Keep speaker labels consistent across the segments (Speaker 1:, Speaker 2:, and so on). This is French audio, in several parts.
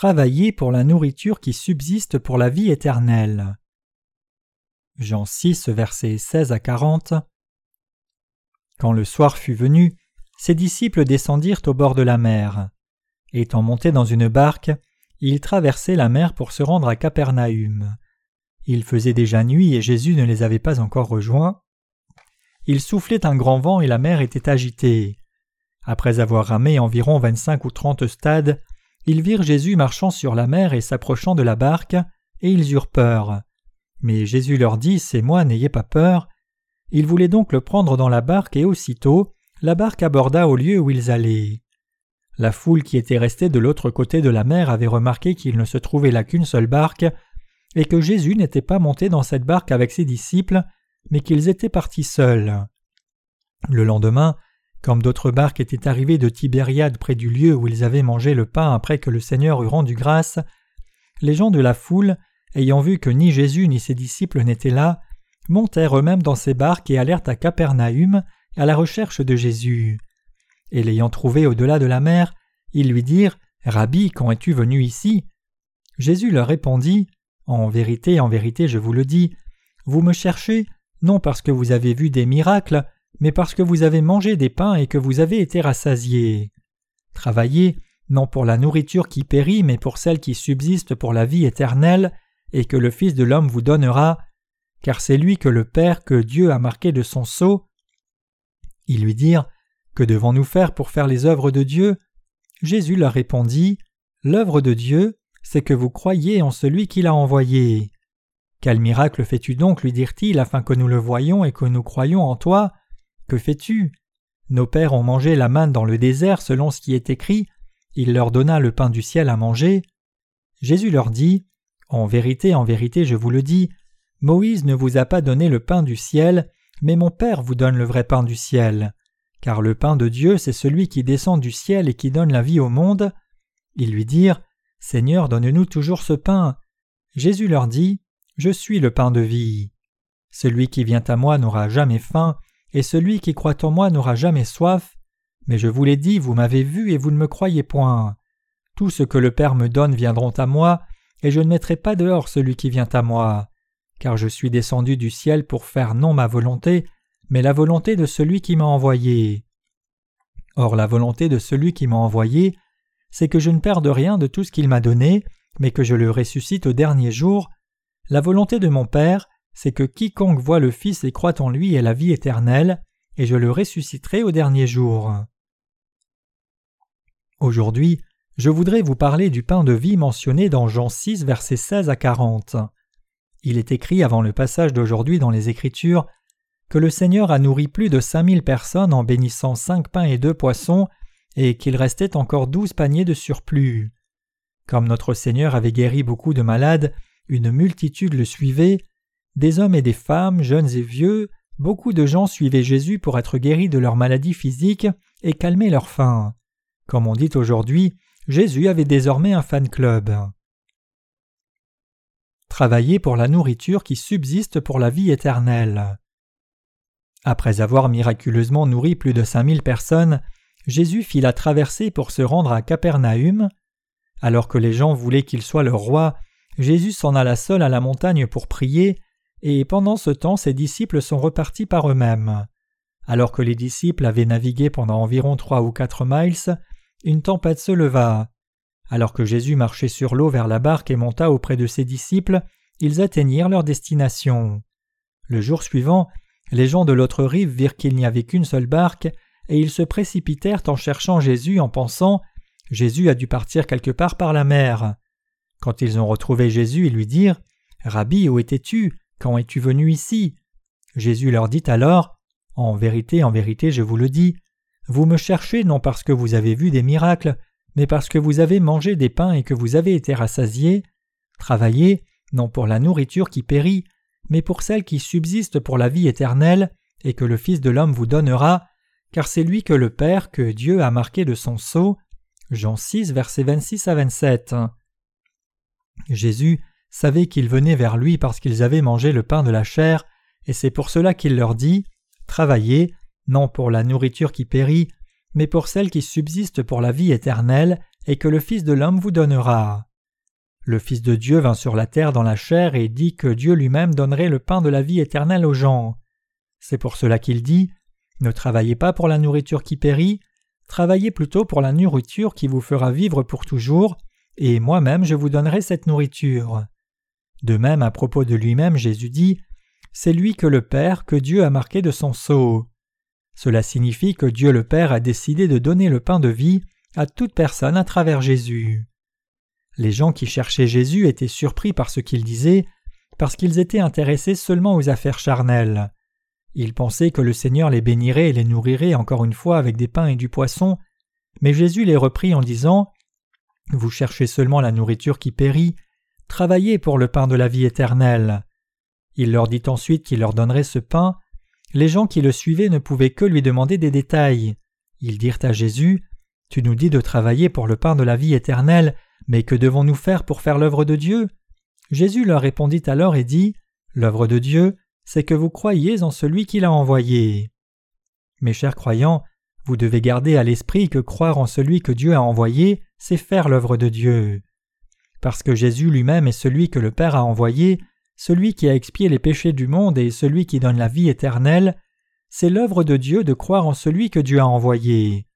Speaker 1: Travaillez pour la nourriture qui subsiste pour la vie éternelle. Jean 6, versets 16 à 40. Quand le soir fut venu, ses disciples descendirent au bord de la mer. Étant montés dans une barque, ils traversaient la mer pour se rendre à Capernaum. Il faisait déjà nuit et Jésus ne les avait pas encore rejoints. Il soufflait un grand vent et la mer était agitée. Après avoir ramé environ vingt-cinq ou trente stades, ils virent Jésus marchant sur la mer et s'approchant de la barque, et ils eurent peur. Mais Jésus leur dit C'est moi, n'ayez pas peur. Ils voulaient donc le prendre dans la barque, et aussitôt la barque aborda au lieu où ils allaient. La foule qui était restée de l'autre côté de la mer avait remarqué qu'il ne se trouvait là qu'une seule barque, et que Jésus n'était pas monté dans cette barque avec ses disciples, mais qu'ils étaient partis seuls. Le lendemain, comme d'autres barques étaient arrivées de Tibériade près du lieu où ils avaient mangé le pain après que le Seigneur eut rendu grâce, les gens de la foule, ayant vu que ni Jésus ni ses disciples n'étaient là, montèrent eux-mêmes dans ces barques et allèrent à Capernaum à la recherche de Jésus. Et l'ayant trouvé au-delà de la mer, ils lui dirent Rabbi, quand es-tu venu ici? Jésus leur répondit En vérité, en vérité, je vous le dis, vous me cherchez, non parce que vous avez vu des miracles, mais parce que vous avez mangé des pains et que vous avez été rassasiés. Travaillez, non pour la nourriture qui périt, mais pour celle qui subsiste pour la vie éternelle, et que le Fils de l'homme vous donnera, car c'est lui que le Père que Dieu a marqué de son sceau. Ils lui dirent Que devons-nous faire pour faire les œuvres de Dieu? Jésus leur répondit L'œuvre de Dieu, c'est que vous croyez en celui qui l'a envoyé. Quel miracle fais-tu donc? lui dirent-ils afin que nous le voyions et que nous croyions en toi que fais-tu? Nos pères ont mangé la manne dans le désert selon ce qui est écrit, il leur donna le pain du ciel à manger. Jésus leur dit En vérité, en vérité, je vous le dis, Moïse ne vous a pas donné le pain du ciel, mais mon Père vous donne le vrai pain du ciel. Car le pain de Dieu, c'est celui qui descend du ciel et qui donne la vie au monde. Ils lui dirent Seigneur, donne-nous toujours ce pain. Jésus leur dit Je suis le pain de vie. Celui qui vient à moi n'aura jamais faim, et celui qui croit en moi n'aura jamais soif. Mais je vous l'ai dit, vous m'avez vu et vous ne me croyez point. Tout ce que le Père me donne viendront à moi, et je ne mettrai pas dehors celui qui vient à moi. Car je suis descendu du ciel pour faire non ma volonté, mais la volonté de celui qui m'a envoyé. Or la volonté de celui qui m'a envoyé, c'est que je ne perde rien de tout ce qu'il m'a donné, mais que je le ressuscite au dernier jour. La volonté de mon Père, c'est que quiconque voit le Fils et croit en lui ait la vie éternelle, et je le ressusciterai au dernier jour. Aujourd'hui, je voudrais vous parler du pain de vie mentionné dans Jean 6, versets 16 à 40. Il est écrit avant le passage d'aujourd'hui dans les Écritures que le Seigneur a nourri plus de cinq mille personnes en bénissant cinq pains et deux poissons, et qu'il restait encore douze paniers de surplus. Comme notre Seigneur avait guéri beaucoup de malades, une multitude le suivait, des hommes et des femmes, jeunes et vieux, beaucoup de gens suivaient Jésus pour être guéris de leurs maladies physiques et calmer leur faim. Comme on dit aujourd'hui, Jésus avait désormais un fan club. Travailler pour la nourriture qui subsiste pour la vie éternelle. Après avoir miraculeusement nourri plus de cinq mille personnes, Jésus fit la traversée pour se rendre à Capernaum. Alors que les gens voulaient qu'il soit leur roi, Jésus s'en alla seul à la montagne pour prier, et pendant ce temps ses disciples sont repartis par eux-mêmes. Alors que les disciples avaient navigué pendant environ trois ou quatre miles, une tempête se leva. Alors que Jésus marchait sur l'eau vers la barque et monta auprès de ses disciples, ils atteignirent leur destination. Le jour suivant, les gens de l'autre rive virent qu'il n'y avait qu'une seule barque, et ils se précipitèrent en cherchant Jésus en pensant Jésus a dû partir quelque part par la mer. Quand ils ont retrouvé Jésus, ils lui dirent Rabbi, où étais-tu? Quand es-tu venu ici? Jésus leur dit alors En vérité, en vérité, je vous le dis, vous me cherchez non parce que vous avez vu des miracles, mais parce que vous avez mangé des pains et que vous avez été rassasiés. Travaillez, non pour la nourriture qui périt, mais pour celle qui subsiste pour la vie éternelle, et que le Fils de l'homme vous donnera, car c'est lui que le Père, que Dieu a marqué de son sceau. Jean 6, versets 26 à 27. Jésus savaient qu'ils venaient vers lui parce qu'ils avaient mangé le pain de la chair, et c'est pour cela qu'il leur dit Travaillez, non pour la nourriture qui périt, mais pour celle qui subsiste pour la vie éternelle, et que le Fils de l'homme vous donnera. Le Fils de Dieu vint sur la terre dans la chair et dit que Dieu lui-même donnerait le pain de la vie éternelle aux gens. C'est pour cela qu'il dit Ne travaillez pas pour la nourriture qui périt, travaillez plutôt pour la nourriture qui vous fera vivre pour toujours, et moi-même je vous donnerai cette nourriture. De même, à propos de lui-même, Jésus dit C'est lui que le Père, que Dieu a marqué de son sceau. Cela signifie que Dieu le Père a décidé de donner le pain de vie à toute personne à travers Jésus. Les gens qui cherchaient Jésus étaient surpris par ce qu'il disait, parce qu'ils étaient intéressés seulement aux affaires charnelles. Ils pensaient que le Seigneur les bénirait et les nourrirait encore une fois avec des pains et du poisson, mais Jésus les reprit en disant Vous cherchez seulement la nourriture qui périt, travaillez pour le pain de la vie éternelle. Il leur dit ensuite qu'il leur donnerait ce pain. Les gens qui le suivaient ne pouvaient que lui demander des détails. Ils dirent à Jésus Tu nous dis de travailler pour le pain de la vie éternelle, mais que devons-nous faire pour faire l'œuvre de Dieu? Jésus leur répondit alors et dit L'œuvre de Dieu, c'est que vous croyez en celui qui l'a envoyé. Mes chers croyants, vous devez garder à l'esprit que croire en celui que Dieu a envoyé, c'est faire l'œuvre de Dieu. Parce que Jésus lui-même est celui que le Père a envoyé, celui qui a expié les péchés du monde et celui qui donne la vie éternelle, c'est l'œuvre de Dieu de croire en celui que Dieu a envoyé.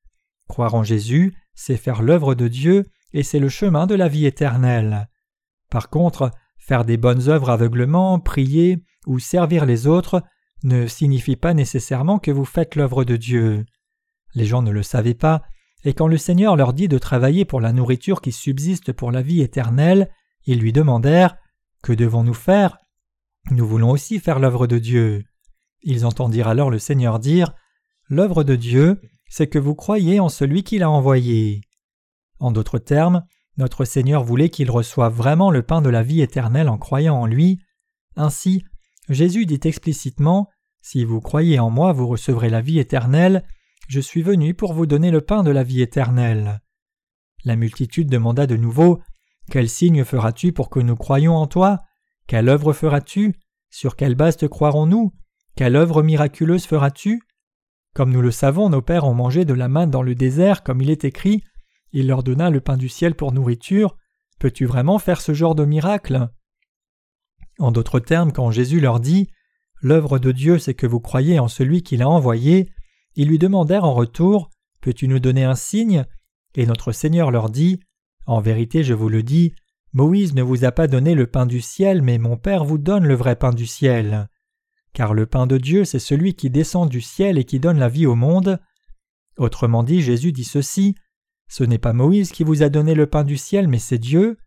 Speaker 1: Croire en Jésus, c'est faire l'œuvre de Dieu et c'est le chemin de la vie éternelle. Par contre, faire des bonnes œuvres aveuglement, prier ou servir les autres ne signifie pas nécessairement que vous faites l'œuvre de Dieu. Les gens ne le savaient pas, et quand le Seigneur leur dit de travailler pour la nourriture qui subsiste pour la vie éternelle, ils lui demandèrent Que devons-nous faire? Nous voulons aussi faire l'œuvre de Dieu. Ils entendirent alors le Seigneur dire L'œuvre de Dieu, c'est que vous croyez en celui qui l'a envoyé. En d'autres termes, notre Seigneur voulait qu'ils reçoivent vraiment le pain de la vie éternelle en croyant en lui. Ainsi, Jésus dit explicitement Si vous croyez en moi, vous recevrez la vie éternelle. Je suis venu pour vous donner le pain de la vie éternelle. La multitude demanda de nouveau Quel signe feras-tu pour que nous croyions en toi? Quelle œuvre feras-tu? Sur quelle base te croirons-nous? Quelle œuvre miraculeuse feras-tu? Comme nous le savons, nos pères ont mangé de la main dans le désert, comme il est écrit il leur donna le pain du ciel pour nourriture. Peux-tu vraiment faire ce genre de miracle? En d'autres termes, quand Jésus leur dit L'œuvre de Dieu, c'est que vous croyez en celui qui l'a envoyé, ils lui demandèrent en retour Peux-tu nous donner un signe? Et notre Seigneur leur dit En vérité, je vous le dis, Moïse ne vous a pas donné le pain du ciel, mais mon Père vous donne le vrai pain du ciel. Car le pain de Dieu, c'est celui qui descend du ciel et qui donne la vie au monde. Autrement dit, Jésus dit ceci ce n'est pas Moïse qui vous a donné le pain du ciel, mais c'est Dieu.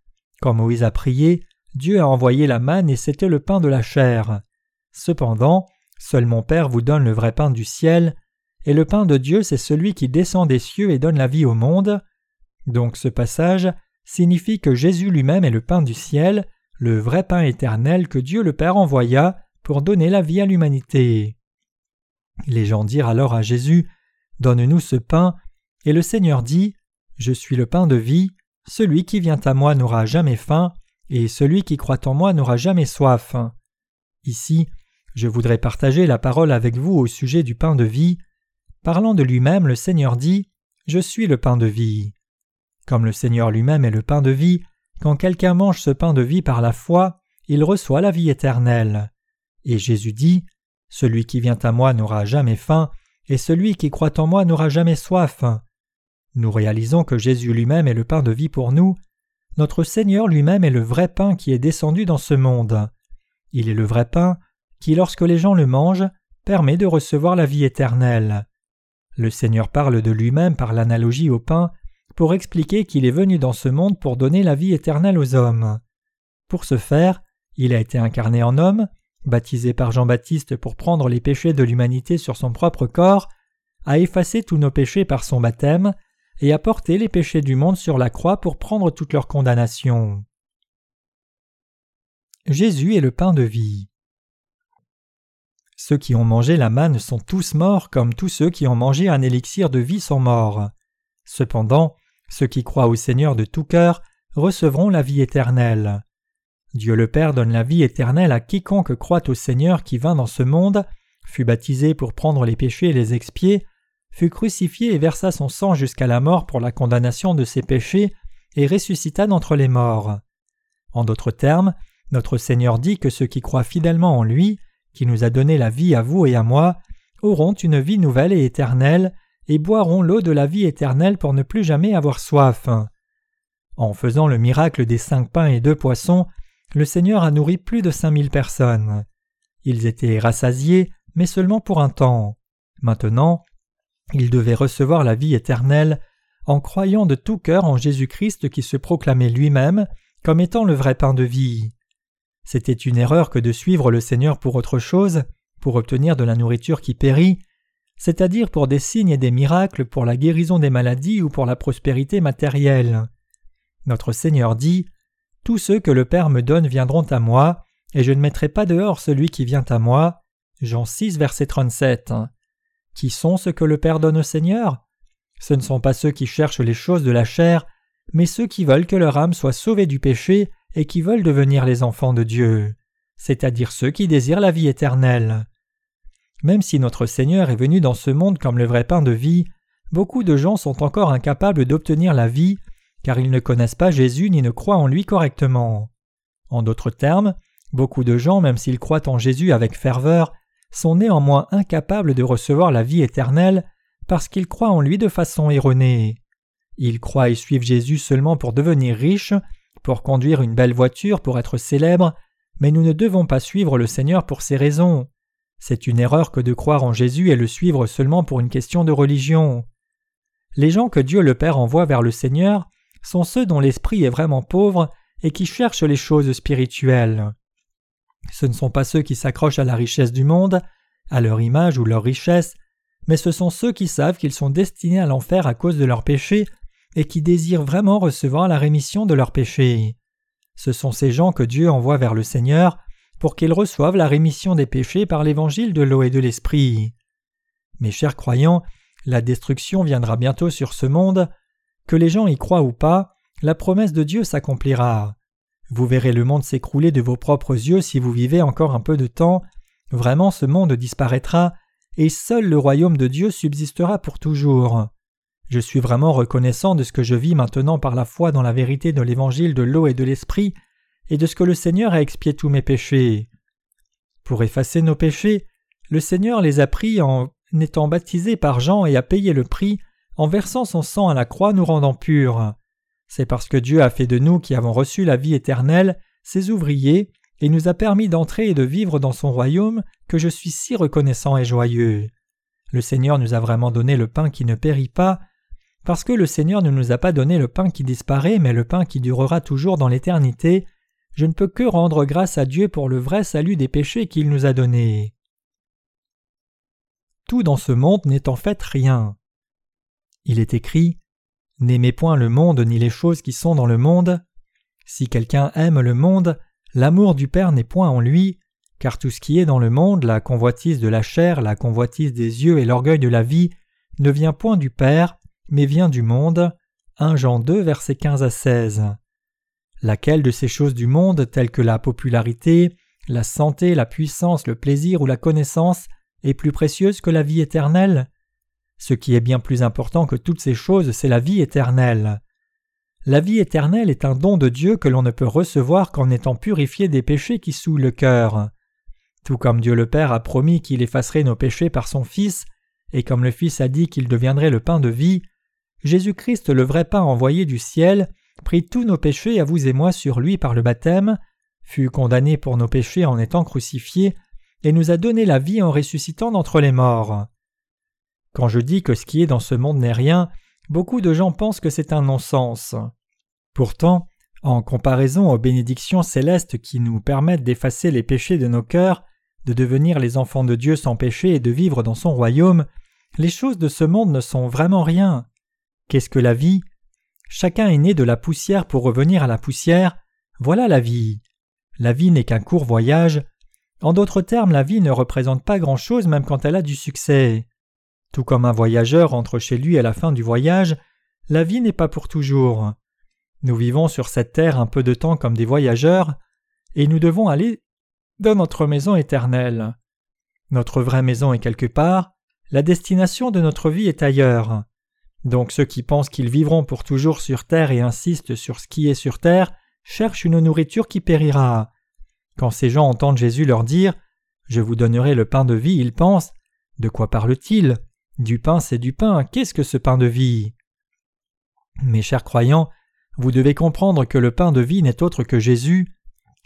Speaker 1: Quand Moïse a prié, Dieu a envoyé la manne et c'était le pain de la chair. Cependant, seul mon Père vous donne le vrai pain du ciel, et le pain de Dieu c'est celui qui descend des cieux et donne la vie au monde. Donc ce passage signifie que Jésus lui-même est le pain du ciel, le vrai pain éternel que Dieu le Père envoya pour donner la vie à l'humanité. Les gens dirent alors à Jésus Donne-nous ce pain, et le Seigneur dit je suis le pain de vie, celui qui vient à moi n'aura jamais faim, et celui qui croit en moi n'aura jamais soif. Ici, je voudrais partager la parole avec vous au sujet du pain de vie. Parlant de lui-même, le Seigneur dit Je suis le pain de vie. Comme le Seigneur lui-même est le pain de vie, quand quelqu'un mange ce pain de vie par la foi, il reçoit la vie éternelle. Et Jésus dit Celui qui vient à moi n'aura jamais faim, et celui qui croit en moi n'aura jamais soif. Nous réalisons que Jésus lui-même est le pain de vie pour nous. Notre Seigneur lui-même est le vrai pain qui est descendu dans ce monde. Il est le vrai pain qui, lorsque les gens le mangent, permet de recevoir la vie éternelle. Le Seigneur parle de lui-même par l'analogie au pain pour expliquer qu'il est venu dans ce monde pour donner la vie éternelle aux hommes. Pour ce faire, il a été incarné en homme, baptisé par Jean-Baptiste pour prendre les péchés de l'humanité sur son propre corps, a effacé tous nos péchés par son baptême, et a porté les péchés du monde sur la croix pour prendre toute leur condamnation. Jésus est le pain de vie. Ceux qui ont mangé la manne sont tous morts comme tous ceux qui ont mangé un élixir de vie sont morts. Cependant, ceux qui croient au Seigneur de tout cœur recevront la vie éternelle. Dieu le Père donne la vie éternelle à quiconque croit au Seigneur qui vint dans ce monde, fut baptisé pour prendre les péchés et les expier, fut crucifié et versa son sang jusqu'à la mort pour la condamnation de ses péchés, et ressuscita d'entre les morts. En d'autres termes, notre Seigneur dit que ceux qui croient fidèlement en lui, qui nous a donné la vie à vous et à moi, auront une vie nouvelle et éternelle, et boiront l'eau de la vie éternelle pour ne plus jamais avoir soif. En faisant le miracle des cinq pains et deux poissons, le Seigneur a nourri plus de cinq mille personnes. Ils étaient rassasiés, mais seulement pour un temps. Maintenant, ils devaient recevoir la vie éternelle en croyant de tout cœur en Jésus-Christ qui se proclamait lui-même comme étant le vrai pain de vie. C'était une erreur que de suivre le Seigneur pour autre chose, pour obtenir de la nourriture qui périt, c'est-à-dire pour des signes et des miracles, pour la guérison des maladies ou pour la prospérité matérielle. Notre Seigneur dit Tous ceux que le Père me donne viendront à moi, et je ne mettrai pas dehors celui qui vient à moi. Jean 6, verset 37. Qui sont ceux que le Père donne au Seigneur? Ce ne sont pas ceux qui cherchent les choses de la chair, mais ceux qui veulent que leur âme soit sauvée du péché et qui veulent devenir les enfants de Dieu, c'est-à-dire ceux qui désirent la vie éternelle. Même si notre Seigneur est venu dans ce monde comme le vrai pain de vie, beaucoup de gens sont encore incapables d'obtenir la vie, car ils ne connaissent pas Jésus ni ne croient en lui correctement. En d'autres termes, beaucoup de gens, même s'ils croient en Jésus avec ferveur, sont néanmoins incapables de recevoir la vie éternelle parce qu'ils croient en lui de façon erronée. Ils croient et suivent Jésus seulement pour devenir riches, pour conduire une belle voiture, pour être célèbres, mais nous ne devons pas suivre le Seigneur pour ces raisons. C'est une erreur que de croire en Jésus et le suivre seulement pour une question de religion. Les gens que Dieu le Père envoie vers le Seigneur sont ceux dont l'esprit est vraiment pauvre et qui cherchent les choses spirituelles. Ce ne sont pas ceux qui s'accrochent à la richesse du monde, à leur image ou leur richesse, mais ce sont ceux qui savent qu'ils sont destinés à l'enfer à cause de leurs péchés et qui désirent vraiment recevoir la rémission de leurs péchés. Ce sont ces gens que Dieu envoie vers le Seigneur pour qu'ils reçoivent la rémission des péchés par l'évangile de l'eau et de l'esprit. Mes chers croyants, la destruction viendra bientôt sur ce monde. Que les gens y croient ou pas, la promesse de Dieu s'accomplira. Vous verrez le monde s'écrouler de vos propres yeux si vous vivez encore un peu de temps. Vraiment ce monde disparaîtra, et seul le royaume de Dieu subsistera pour toujours. Je suis vraiment reconnaissant de ce que je vis maintenant par la foi dans la vérité de l'évangile de l'eau et de l'esprit, et de ce que le Seigneur a expié tous mes péchés. Pour effacer nos péchés, le Seigneur les a pris en étant baptisé par Jean et a payé le prix en versant son sang à la croix nous rendant purs. C'est parce que Dieu a fait de nous qui avons reçu la vie éternelle ses ouvriers et nous a permis d'entrer et de vivre dans son royaume que je suis si reconnaissant et joyeux. Le Seigneur nous a vraiment donné le pain qui ne périt pas, parce que le Seigneur ne nous a pas donné le pain qui disparaît, mais le pain qui durera toujours dans l'éternité, je ne peux que rendre grâce à Dieu pour le vrai salut des péchés qu'il nous a donnés. Tout dans ce monde n'est en fait rien. Il est écrit N'aimez point le monde ni les choses qui sont dans le monde. Si quelqu'un aime le monde, l'amour du Père n'est point en lui, car tout ce qui est dans le monde, la convoitise de la chair, la convoitise des yeux et l'orgueil de la vie, ne vient point du Père, mais vient du monde. 1 Jean 2, versets 15 à 16. Laquelle de ces choses du monde, telles que la popularité, la santé, la puissance, le plaisir ou la connaissance, est plus précieuse que la vie éternelle? Ce qui est bien plus important que toutes ces choses, c'est la vie éternelle. La vie éternelle est un don de Dieu que l'on ne peut recevoir qu'en étant purifié des péchés qui souillent le cœur. Tout comme Dieu le Père a promis qu'il effacerait nos péchés par son Fils, et comme le Fils a dit qu'il deviendrait le pain de vie, Jésus-Christ, le vrai pain envoyé du ciel, prit tous nos péchés à vous et moi sur lui par le baptême, fut condamné pour nos péchés en étant crucifié, et nous a donné la vie en ressuscitant d'entre les morts. Quand je dis que ce qui est dans ce monde n'est rien, beaucoup de gens pensent que c'est un non-sens. Pourtant, en comparaison aux bénédictions célestes qui nous permettent d'effacer les péchés de nos cœurs, de devenir les enfants de Dieu sans péché et de vivre dans son royaume, les choses de ce monde ne sont vraiment rien. Qu'est-ce que la vie? Chacun est né de la poussière pour revenir à la poussière. Voilà la vie. La vie n'est qu'un court voyage. En d'autres termes, la vie ne représente pas grand-chose même quand elle a du succès. Tout comme un voyageur rentre chez lui à la fin du voyage, la vie n'est pas pour toujours. Nous vivons sur cette terre un peu de temps comme des voyageurs, et nous devons aller dans notre maison éternelle. Notre vraie maison est quelque part, la destination de notre vie est ailleurs. Donc ceux qui pensent qu'ils vivront pour toujours sur terre et insistent sur ce qui est sur terre cherchent une nourriture qui périra. Quand ces gens entendent Jésus leur dire Je vous donnerai le pain de vie, ils pensent De quoi parle-t-il? Du pain, c'est du pain, qu'est-ce que ce pain de vie? Mes chers croyants, vous devez comprendre que le pain de vie n'est autre que Jésus.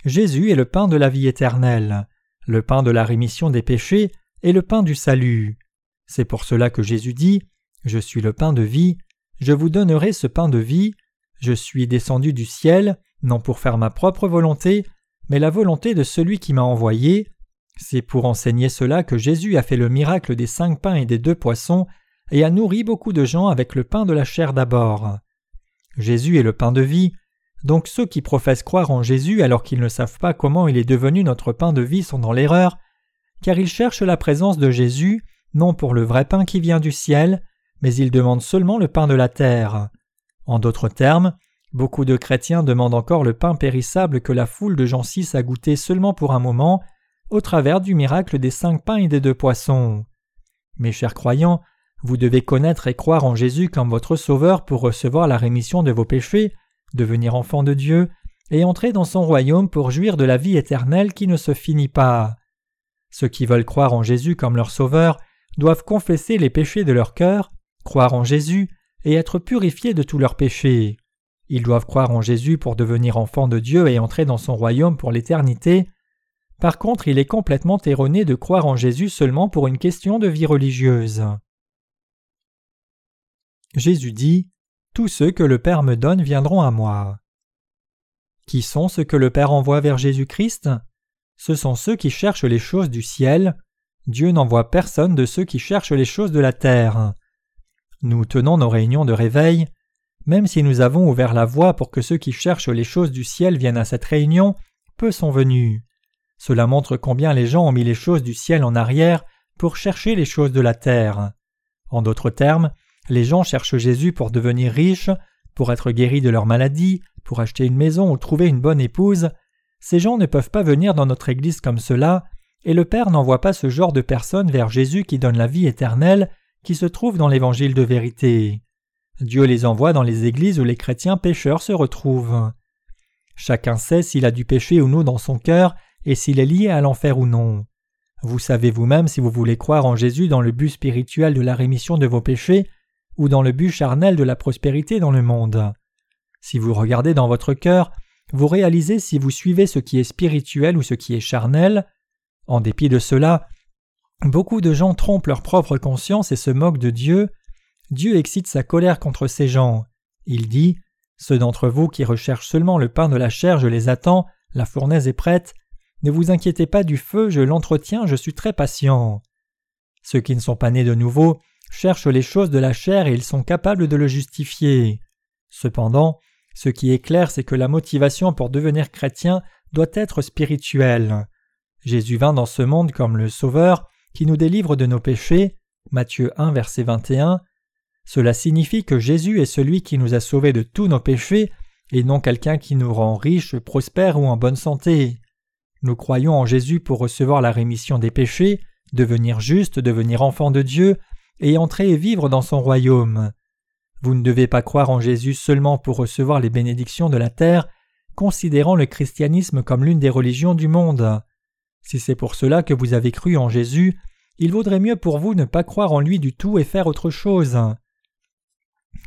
Speaker 1: Jésus est le pain de la vie éternelle, le pain de la rémission des péchés et le pain du salut. C'est pour cela que Jésus dit Je suis le pain de vie, je vous donnerai ce pain de vie, je suis descendu du ciel, non pour faire ma propre volonté, mais la volonté de celui qui m'a envoyé. C'est pour enseigner cela que Jésus a fait le miracle des cinq pains et des deux poissons, et a nourri beaucoup de gens avec le pain de la chair d'abord. Jésus est le pain de vie, donc ceux qui professent croire en Jésus alors qu'ils ne savent pas comment il est devenu notre pain de vie sont dans l'erreur, car ils cherchent la présence de Jésus, non pour le vrai pain qui vient du ciel, mais ils demandent seulement le pain de la terre. En d'autres termes, beaucoup de chrétiens demandent encore le pain périssable que la foule de Jean VI a goûté seulement pour un moment, au travers du miracle des cinq pains et des deux poissons. Mes chers croyants, vous devez connaître et croire en Jésus comme votre Sauveur pour recevoir la rémission de vos péchés, devenir enfant de Dieu, et entrer dans son royaume pour jouir de la vie éternelle qui ne se finit pas. Ceux qui veulent croire en Jésus comme leur Sauveur doivent confesser les péchés de leur cœur, croire en Jésus et être purifiés de tous leurs péchés. Ils doivent croire en Jésus pour devenir enfants de Dieu et entrer dans son royaume pour l'éternité. Par contre, il est complètement erroné de croire en Jésus seulement pour une question de vie religieuse. Jésus dit Tous ceux que le Père me donne viendront à moi. Qui sont ceux que le Père envoie vers Jésus-Christ? Ce sont ceux qui cherchent les choses du ciel. Dieu n'envoie personne de ceux qui cherchent les choses de la terre. Nous tenons nos réunions de réveil. Même si nous avons ouvert la voie pour que ceux qui cherchent les choses du ciel viennent à cette réunion, peu sont venus. Cela montre combien les gens ont mis les choses du ciel en arrière pour chercher les choses de la terre. En d'autres termes, les gens cherchent Jésus pour devenir riches, pour être guéris de leur maladie, pour acheter une maison ou trouver une bonne épouse. Ces gens ne peuvent pas venir dans notre Église comme cela, et le Père n'envoie pas ce genre de personnes vers Jésus qui donne la vie éternelle, qui se trouve dans l'Évangile de vérité. Dieu les envoie dans les églises où les chrétiens pécheurs se retrouvent. Chacun sait s'il a du péché ou non dans son cœur et s'il est lié à l'enfer ou non. Vous savez vous-même si vous voulez croire en Jésus dans le but spirituel de la rémission de vos péchés ou dans le but charnel de la prospérité dans le monde. Si vous regardez dans votre cœur, vous réalisez si vous suivez ce qui est spirituel ou ce qui est charnel. En dépit de cela, beaucoup de gens trompent leur propre conscience et se moquent de Dieu. Dieu excite sa colère contre ces gens. Il dit Ceux d'entre vous qui recherchent seulement le pain de la chair, je les attends, la fournaise est prête. Ne vous inquiétez pas du feu, je l'entretiens, je suis très patient. Ceux qui ne sont pas nés de nouveau cherchent les choses de la chair et ils sont capables de le justifier. Cependant, ce qui est clair, c'est que la motivation pour devenir chrétien doit être spirituelle. Jésus vint dans ce monde comme le Sauveur qui nous délivre de nos péchés. Matthieu 1, verset 21. Cela signifie que Jésus est celui qui nous a sauvés de tous nos péchés et non quelqu'un qui nous rend riches, prospères ou en bonne santé. Nous croyons en Jésus pour recevoir la rémission des péchés, devenir justes, devenir enfants de Dieu et entrer et vivre dans son royaume. Vous ne devez pas croire en Jésus seulement pour recevoir les bénédictions de la terre, considérant le christianisme comme l'une des religions du monde. Si c'est pour cela que vous avez cru en Jésus, il vaudrait mieux pour vous ne pas croire en lui du tout et faire autre chose.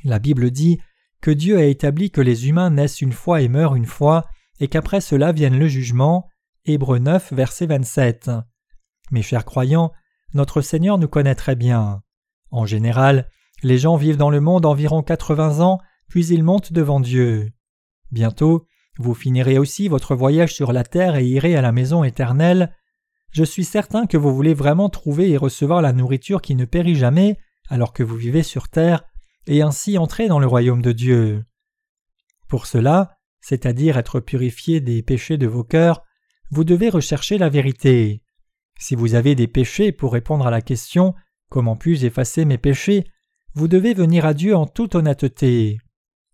Speaker 1: La Bible dit que Dieu a établi que les humains naissent une fois et meurent une fois, et qu'après cela vienne le jugement. Hébreu 9, verset 27. Mes chers croyants, notre Seigneur nous connaît très bien. En général, les gens vivent dans le monde environ 80 ans, puis ils montent devant Dieu. Bientôt, vous finirez aussi votre voyage sur la terre et irez à la maison éternelle. Je suis certain que vous voulez vraiment trouver et recevoir la nourriture qui ne périt jamais alors que vous vivez sur terre, et ainsi entrer dans le royaume de Dieu. Pour cela, c'est-à-dire être purifié des péchés de vos cœurs, vous devez rechercher la vérité. Si vous avez des péchés pour répondre à la question Comment puis-je effacer mes péchés Vous devez venir à Dieu en toute honnêteté.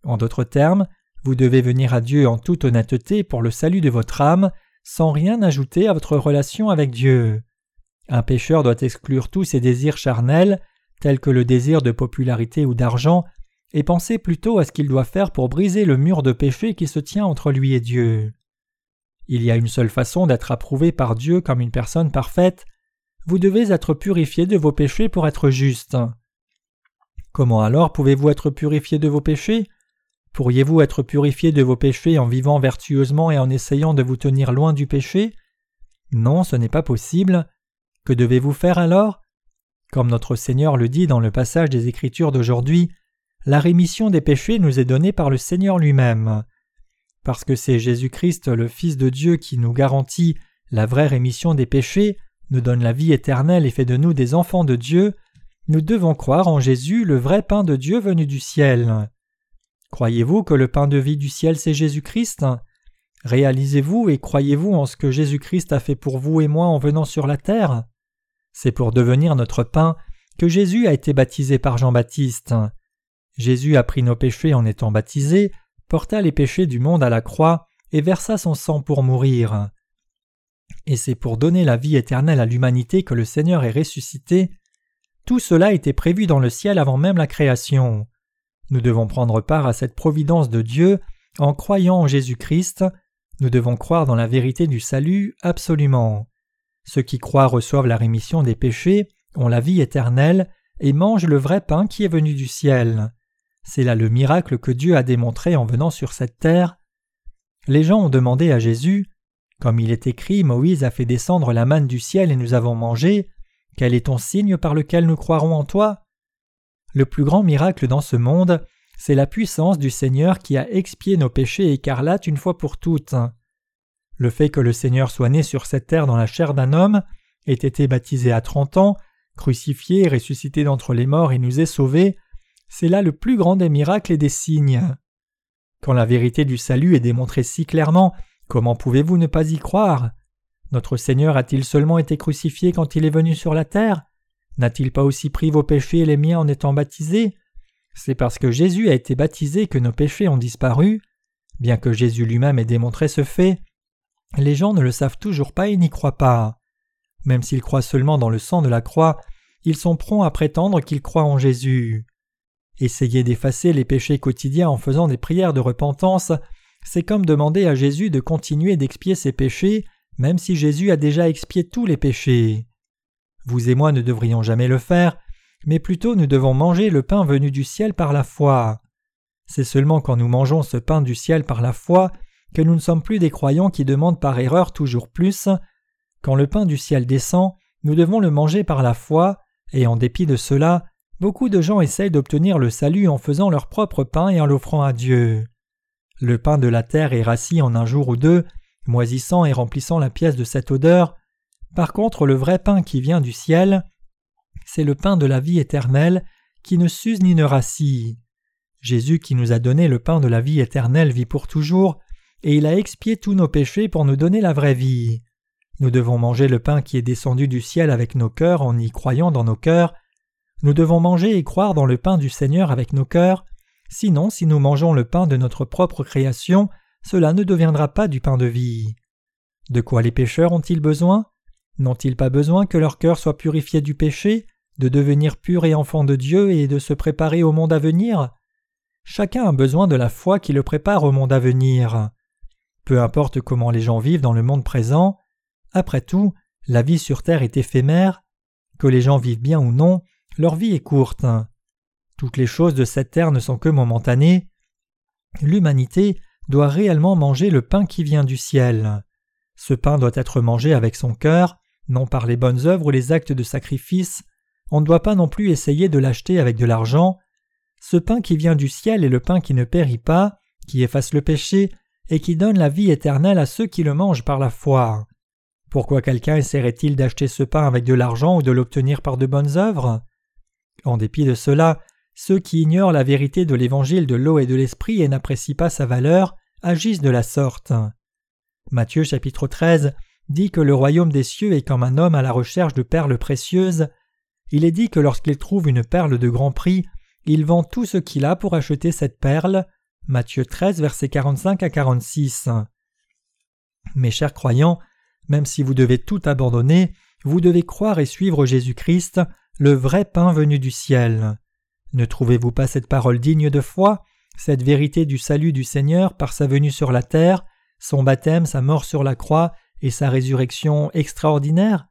Speaker 1: En d'autres termes, vous devez venir à Dieu en toute honnêteté pour le salut de votre âme, sans rien ajouter à votre relation avec Dieu. Un pécheur doit exclure tous ses désirs charnels, tels que le désir de popularité ou d'argent, et pensez plutôt à ce qu'il doit faire pour briser le mur de péché qui se tient entre lui et Dieu. Il y a une seule façon d'être approuvé par Dieu comme une personne parfaite, vous devez être purifié de vos péchés pour être juste. Comment alors pouvez-vous être purifié de vos péchés? Pourriez-vous être purifié de vos péchés en vivant vertueusement et en essayant de vous tenir loin du péché? Non, ce n'est pas possible. Que devez-vous faire alors? Comme notre Seigneur le dit dans le passage des Écritures d'aujourd'hui, la rémission des péchés nous est donnée par le Seigneur lui-même. Parce que c'est Jésus-Christ le Fils de Dieu qui nous garantit la vraie rémission des péchés, nous donne la vie éternelle et fait de nous des enfants de Dieu, nous devons croire en Jésus, le vrai pain de Dieu venu du ciel. Croyez-vous que le pain de vie du ciel c'est Jésus-Christ? Réalisez-vous et croyez-vous en ce que Jésus-Christ a fait pour vous et moi en venant sur la terre? C'est pour devenir notre pain que Jésus a été baptisé par Jean-Baptiste. Jésus a pris nos péchés en étant baptisé, porta les péchés du monde à la croix et versa son sang pour mourir. Et c'est pour donner la vie éternelle à l'humanité que le Seigneur est ressuscité. Tout cela était prévu dans le ciel avant même la création. Nous devons prendre part à cette providence de Dieu en croyant en Jésus-Christ. Nous devons croire dans la vérité du salut absolument. Ceux qui croient reçoivent la rémission des péchés, ont la vie éternelle et mangent le vrai pain qui est venu du ciel. C'est là le miracle que Dieu a démontré en venant sur cette terre. Les gens ont demandé à Jésus comme il est écrit, Moïse a fait descendre la manne du ciel et nous avons mangé. Quel est ton signe par lequel nous croirons en toi? Le plus grand miracle dans ce monde, c'est la puissance du Seigneur qui a expié nos péchés écarlates une fois pour toutes. Le fait que le Seigneur soit né sur cette terre dans la chair d'un homme, ait été baptisé à trente ans, crucifié, ressuscité d'entre les morts et nous ait sauvés, c'est là le plus grand des miracles et des signes. Quand la vérité du salut est démontrée si clairement, Comment pouvez-vous ne pas y croire? Notre Seigneur a-t-il seulement été crucifié quand il est venu sur la terre? N'a-t-il pas aussi pris vos péchés et les miens en étant baptisé? C'est parce que Jésus a été baptisé que nos péchés ont disparu. Bien que Jésus lui-même ait démontré ce fait, les gens ne le savent toujours pas et n'y croient pas. Même s'ils croient seulement dans le sang de la croix, ils sont prompts à prétendre qu'ils croient en Jésus. Essayez d'effacer les péchés quotidiens en faisant des prières de repentance c'est comme demander à Jésus de continuer d'expier ses péchés, même si Jésus a déjà expié tous les péchés. Vous et moi ne devrions jamais le faire, mais plutôt nous devons manger le pain venu du ciel par la foi. C'est seulement quand nous mangeons ce pain du ciel par la foi que nous ne sommes plus des croyants qui demandent par erreur toujours plus. Quand le pain du ciel descend, nous devons le manger par la foi, et en dépit de cela, beaucoup de gens essayent d'obtenir le salut en faisant leur propre pain et en l'offrant à Dieu. Le pain de la terre est rassis en un jour ou deux, moisissant et remplissant la pièce de cette odeur. Par contre, le vrai pain qui vient du ciel, c'est le pain de la vie éternelle, qui ne s'use ni ne rassit. Jésus qui nous a donné le pain de la vie éternelle vit pour toujours, et il a expié tous nos péchés pour nous donner la vraie vie. Nous devons manger le pain qui est descendu du ciel avec nos cœurs en y croyant dans nos cœurs. Nous devons manger et croire dans le pain du Seigneur avec nos cœurs, Sinon, si nous mangeons le pain de notre propre création, cela ne deviendra pas du pain de vie. De quoi les pécheurs ont-ils besoin? N'ont-ils pas besoin que leur cœur soit purifié du péché, de devenir pur et enfant de Dieu et de se préparer au monde à venir? Chacun a besoin de la foi qui le prépare au monde à venir. Peu importe comment les gens vivent dans le monde présent, après tout, la vie sur terre est éphémère, que les gens vivent bien ou non, leur vie est courte. Toutes les choses de cette terre ne sont que momentanées. L'humanité doit réellement manger le pain qui vient du ciel. Ce pain doit être mangé avec son cœur, non par les bonnes œuvres ou les actes de sacrifice. On ne doit pas non plus essayer de l'acheter avec de l'argent. Ce pain qui vient du ciel est le pain qui ne périt pas, qui efface le péché, et qui donne la vie éternelle à ceux qui le mangent par la foi. Pourquoi quelqu'un essaierait-il d'acheter ce pain avec de l'argent ou de l'obtenir par de bonnes œuvres? En dépit de cela, ceux qui ignorent la vérité de l'évangile de l'eau et de l'esprit et n'apprécient pas sa valeur agissent de la sorte. Matthieu chapitre 13 dit que le royaume des cieux est comme un homme à la recherche de perles précieuses. Il est dit que lorsqu'il trouve une perle de grand prix, il vend tout ce qu'il a pour acheter cette perle. Matthieu 13 versets 45 à 46. Mes chers croyants, même si vous devez tout abandonner, vous devez croire et suivre Jésus-Christ, le vrai pain venu du ciel. Ne trouvez-vous pas cette parole digne de foi, cette vérité du salut du Seigneur par sa venue sur la terre, son baptême, sa mort sur la croix et sa résurrection extraordinaire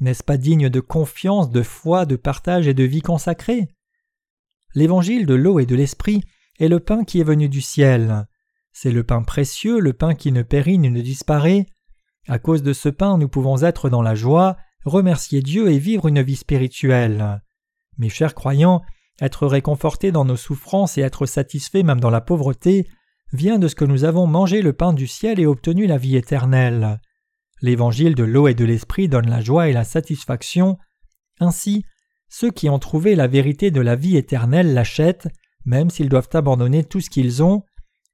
Speaker 1: N'est-ce pas digne de confiance, de foi, de partage et de vie consacrée? L'évangile de l'eau et de l'esprit est le pain qui est venu du ciel. C'est le pain précieux, le pain qui ne périt ni ne disparaît. À cause de ce pain, nous pouvons être dans la joie, remercier Dieu et vivre une vie spirituelle. Mes chers croyants, être réconfortés dans nos souffrances et être satisfaits même dans la pauvreté vient de ce que nous avons mangé le pain du ciel et obtenu la vie éternelle. L'évangile de l'eau et de l'esprit donne la joie et la satisfaction. Ainsi, ceux qui ont trouvé la vérité de la vie éternelle l'achètent, même s'ils doivent abandonner tout ce qu'ils ont.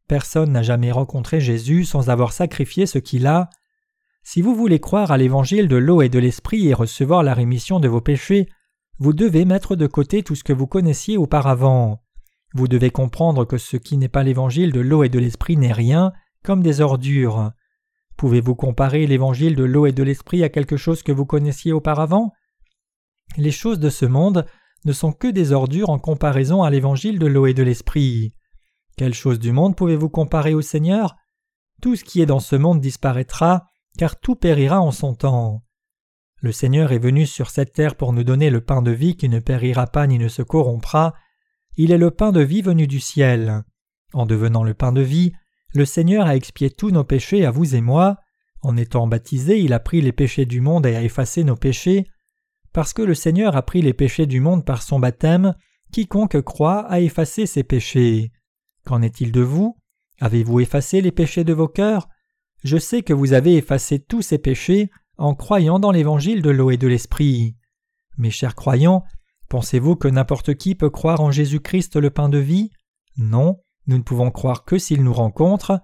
Speaker 1: Personne n'a jamais rencontré Jésus sans avoir sacrifié ce qu'il a. Si vous voulez croire à l'évangile de l'eau et de l'esprit et recevoir la rémission de vos péchés, vous devez mettre de côté tout ce que vous connaissiez auparavant. Vous devez comprendre que ce qui n'est pas l'évangile de l'eau et de l'esprit n'est rien, comme des ordures. Pouvez-vous comparer l'évangile de l'eau et de l'esprit à quelque chose que vous connaissiez auparavant? Les choses de ce monde ne sont que des ordures en comparaison à l'évangile de l'eau et de l'esprit. Quelles choses du monde pouvez-vous comparer au Seigneur? Tout ce qui est dans ce monde disparaîtra, car tout périra en son temps. Le Seigneur est venu sur cette terre pour nous donner le pain de vie qui ne périra pas ni ne se corrompra. Il est le pain de vie venu du ciel. En devenant le pain de vie, le Seigneur a expié tous nos péchés à vous et moi. En étant baptisé, il a pris les péchés du monde et a effacé nos péchés. Parce que le Seigneur a pris les péchés du monde par son baptême, quiconque croit a effacé ses péchés. Qu'en est-il de vous? Avez-vous effacé les péchés de vos cœurs? Je sais que vous avez effacé tous ces péchés en croyant dans l'évangile de l'eau et de l'esprit. Mes chers croyants, pensez-vous que n'importe qui peut croire en Jésus-Christ le pain de vie? Non, nous ne pouvons croire que s'il nous rencontre.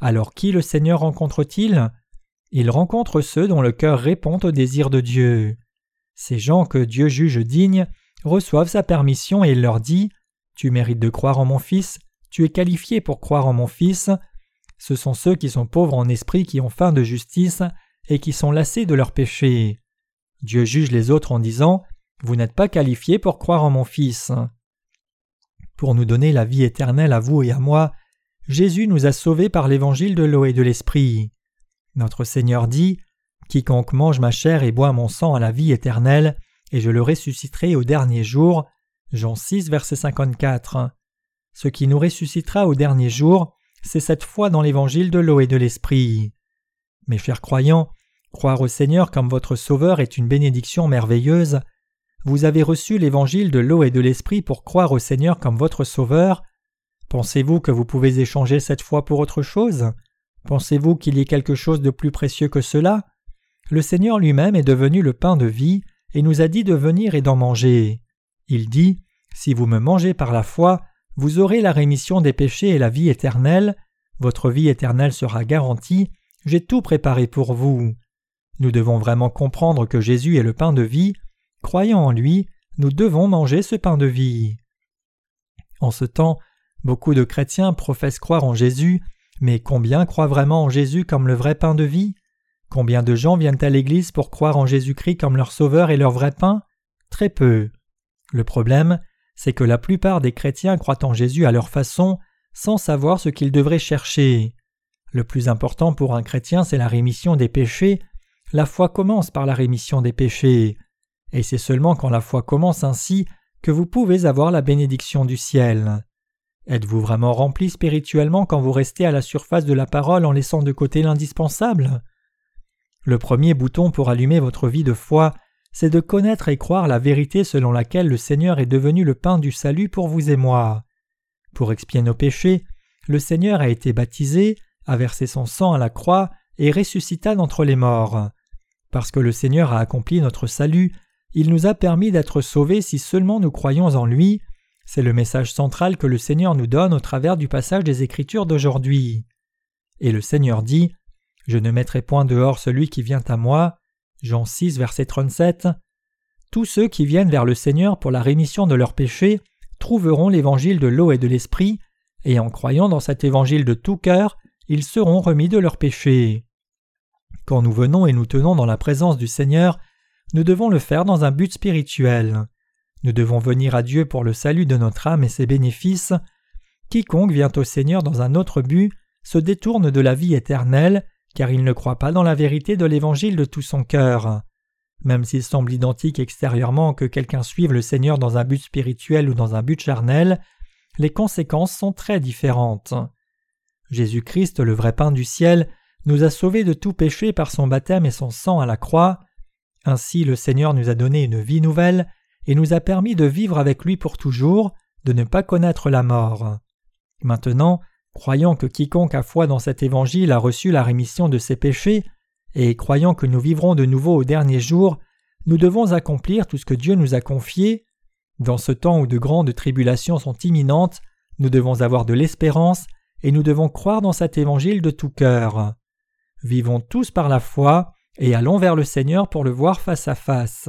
Speaker 1: Alors qui le Seigneur rencontre-t-il? Il rencontre ceux dont le cœur répond au désir de Dieu. Ces gens que Dieu juge dignes reçoivent sa permission et il leur dit Tu mérites de croire en mon Fils, tu es qualifié pour croire en mon Fils. Ce sont ceux qui sont pauvres en esprit qui ont faim de justice et qui sont lassés de leurs péchés. Dieu juge les autres en disant Vous n'êtes pas qualifiés pour croire en mon Fils. Pour nous donner la vie éternelle à vous et à moi, Jésus nous a sauvés par l'évangile de l'eau et de l'esprit. Notre Seigneur dit Quiconque mange ma chair et boit mon sang a la vie éternelle, et je le ressusciterai au dernier jour. Jean 6, verset 54. Ce qui nous ressuscitera au dernier jour, c'est cette foi dans l'évangile de l'eau et de l'esprit. Mes chers croyants, croire au Seigneur comme votre Sauveur est une bénédiction merveilleuse. Vous avez reçu l'évangile de l'eau et de l'esprit pour croire au Seigneur comme votre Sauveur. Pensez-vous que vous pouvez échanger cette foi pour autre chose? Pensez-vous qu'il y ait quelque chose de plus précieux que cela? Le Seigneur lui-même est devenu le pain de vie et nous a dit de venir et d'en manger. Il dit Si vous me mangez par la foi, vous aurez la rémission des péchés et la vie éternelle, votre vie éternelle sera garantie, j'ai tout préparé pour vous. Nous devons vraiment comprendre que Jésus est le pain de vie. Croyant en lui, nous devons manger ce pain de vie. En ce temps, beaucoup de chrétiens professent croire en Jésus, mais combien croient vraiment en Jésus comme le vrai pain de vie? Combien de gens viennent à l'Église pour croire en Jésus-Christ comme leur Sauveur et leur vrai pain? Très peu. Le problème, c'est que la plupart des chrétiens croient en Jésus à leur façon, sans savoir ce qu'ils devraient chercher. Le plus important pour un chrétien, c'est la rémission des péchés. La foi commence par la rémission des péchés. Et c'est seulement quand la foi commence ainsi que vous pouvez avoir la bénédiction du ciel. Êtes-vous vraiment rempli spirituellement quand vous restez à la surface de la parole en laissant de côté l'indispensable? Le premier bouton pour allumer votre vie de foi, c'est de connaître et croire la vérité selon laquelle le Seigneur est devenu le pain du salut pour vous et moi. Pour expier nos péchés, le Seigneur a été baptisé, a versé son sang à la croix et ressuscita d'entre les morts. Parce que le Seigneur a accompli notre salut, il nous a permis d'être sauvés si seulement nous croyons en lui. C'est le message central que le Seigneur nous donne au travers du passage des Écritures d'aujourd'hui. Et le Seigneur dit Je ne mettrai point dehors celui qui vient à moi. Jean 6, verset 37. Tous ceux qui viennent vers le Seigneur pour la rémission de leurs péchés trouveront l'évangile de l'eau et de l'esprit, et en croyant dans cet évangile de tout cœur, ils seront remis de leurs péchés. Quand nous venons et nous tenons dans la présence du Seigneur, nous devons le faire dans un but spirituel. Nous devons venir à Dieu pour le salut de notre âme et ses bénéfices. Quiconque vient au Seigneur dans un autre but se détourne de la vie éternelle, car il ne croit pas dans la vérité de l'Évangile de tout son cœur. Même s'il semble identique extérieurement que quelqu'un suive le Seigneur dans un but spirituel ou dans un but charnel, les conséquences sont très différentes. Jésus-Christ, le vrai pain du ciel, nous a sauvés de tout péché par son baptême et son sang à la croix. Ainsi le Seigneur nous a donné une vie nouvelle et nous a permis de vivre avec lui pour toujours, de ne pas connaître la mort. Maintenant, croyant que quiconque a foi dans cet évangile a reçu la rémission de ses péchés, et croyant que nous vivrons de nouveau au dernier jour, nous devons accomplir tout ce que Dieu nous a confié. Dans ce temps où de grandes tribulations sont imminentes, nous devons avoir de l'espérance et nous devons croire dans cet évangile de tout cœur. Vivons tous par la foi et allons vers le Seigneur pour le voir face à face.